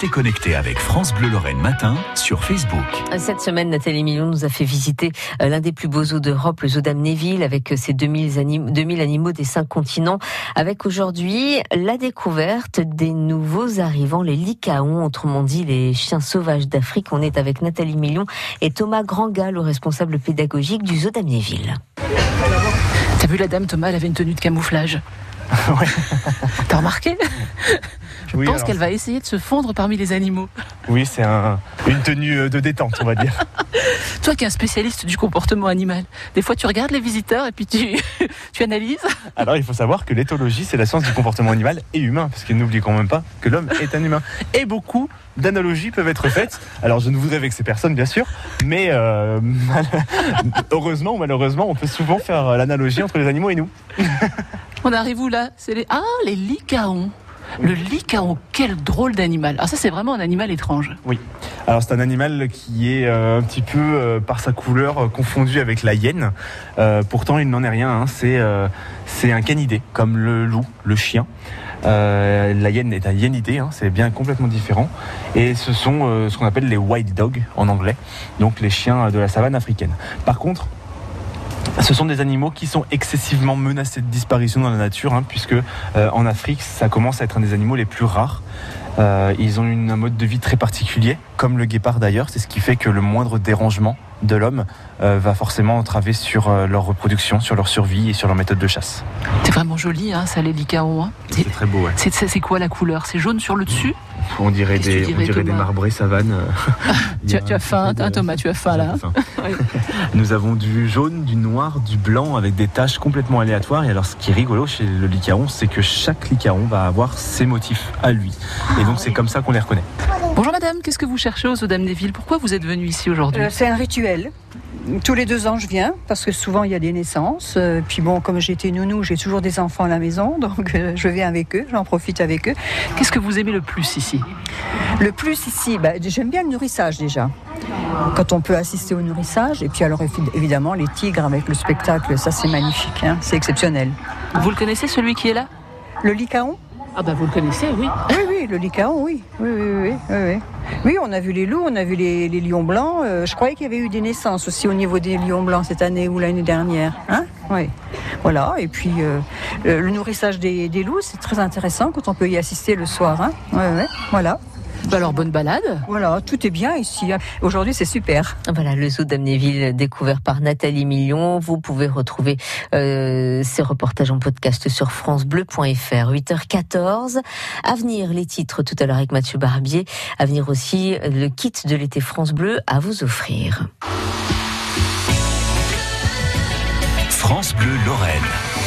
Restez connectés avec France Bleu Lorraine Matin sur Facebook. Cette semaine, Nathalie Million nous a fait visiter euh, l'un des plus beaux zoos d'Europe, le zoo d'Amnéville, avec ses 2000, anim 2000 animaux des cinq continents. Avec aujourd'hui la découverte des nouveaux arrivants, les licaons, autrement dit les chiens sauvages d'Afrique. On est avec Nathalie Million et Thomas Granga, le responsable pédagogique du zoo d'Amnéville. T'as vu la dame, Thomas, elle avait une tenue de camouflage. Ouais. T'as remarqué? Je Oui, pense alors- qu'elle va essayer de se fondre parmi les animaux. Oui, c'est un- une tenue euh, de détente, on va dire. Toi qui es un spécialiste du comportement animal, des fois tu regardes les visiteurs et puis tu, tu analyses. Alors, il faut savoir que l'éthologie, c'est la science du comportement animal et humain, parce que n'oublions quand même pas que l'homme est un humain. Et beaucoup d'analogies peuvent être faites. Alors, je ne voudrais vexer personne, bien sûr, mais euh, mal- heureusement ou malheureusement, on peut souvent faire euh, l'analogie entre les animaux et nous. On arrive où là? C'est les ah les licaons. Le licaon, quel drôle d'animal. Alors ça c'est vraiment un animal étrange. Alors c'est un animal qui est euh, un petit peu euh, par sa couleur euh, confondu avec la hyène. Pourtant il n'en est rien. hein. C'est un canidé comme le loup, le chien. La hyène est un hyénidé, hein, c'est bien complètement différent. Et ce sont ce qu'on appelle les wild dogs en anglais, donc les chiens de la savane africaine. Par contre, ce sont des animaux qui sont excessivement menacés de disparition dans la nature, hein, puisque euh, en Afrique, ça commence à être un des animaux les plus rares. Euh, ils ont une, un mode de vie très particulier, comme le guépard d'ailleurs. C'est ce qui fait que le moindre dérangement de l'homme euh, va forcément entraver sur euh, leur reproduction, sur leur survie et sur leur méthode de chasse. C'est vraiment joli hein, ça les licaons. hein. C'est- très beau, ouais. C'est c'est- c'est quoi la couleur? C'est jaune sur le dessus? On dirait des, on dirait marbrés savanes. tu, as, tu as faim, hein, Thomas, tu as faim là. hein Oui. Nous avons du jaune, du noir, du blanc avec des taches complètement aléatoires. Et alors, ce qui est rigolo chez le licaon, c'est que chaque licaon va avoir ses motifs à lui. Et donc, c'est comme ça qu'on les reconnaît. Bonjour madame, qu'est-ce que vous cherchez aux Dames des Villes? Pourquoi vous êtes venue ici aujourd'hui? Euh, c'est un rituel. Tous les deux ans, je viens parce que souvent il y a des naissances. Euh, puis bon, comme été nounou, j'ai toujours des enfants à la maison, donc euh, je viens avec eux, j'en profite avec eux. Qu'est-ce que vous aimez le plus ici? Le plus ici, bah, j'aime bien le nourrissage déjà. Quand on peut assister au nourrissage, et puis alors évi- évidemment les tigres avec le spectacle, ça c'est magnifique, hein, c'est exceptionnel. Vous le connaissez celui qui est là? Le licaon? Ah bah vous le connaissez, oui. Oui, oui, le licaon, oui. Oui, oui, oui, oui, oui. On a vu les loups, on a vu les, lions blancs. Euh, je croyais qu'il y avait eu des naissances aussi au niveau des lions blancs cette année ou l'année dernière. Hein oui. Voilà, et puis euh, le, le nourrissage des, des loups, c'est très intéressant quand on peut y assister le soir. Hein ouais, ouais, voilà. Bah alors bonne balade. Voilà, tout est bien ici. Aujourd'hui, c'est super. Voilà, le zoo d'Amnéville découvert par Nathalie Million. Vous pouvez retrouver euh, ces reportages en podcast sur francebleu.fr. 8h14. À venir, les titres tout à l'heure avec Mathieu Barbier. À venir aussi, le kit de l'été France Bleu à vous offrir. France Bleu Lorraine.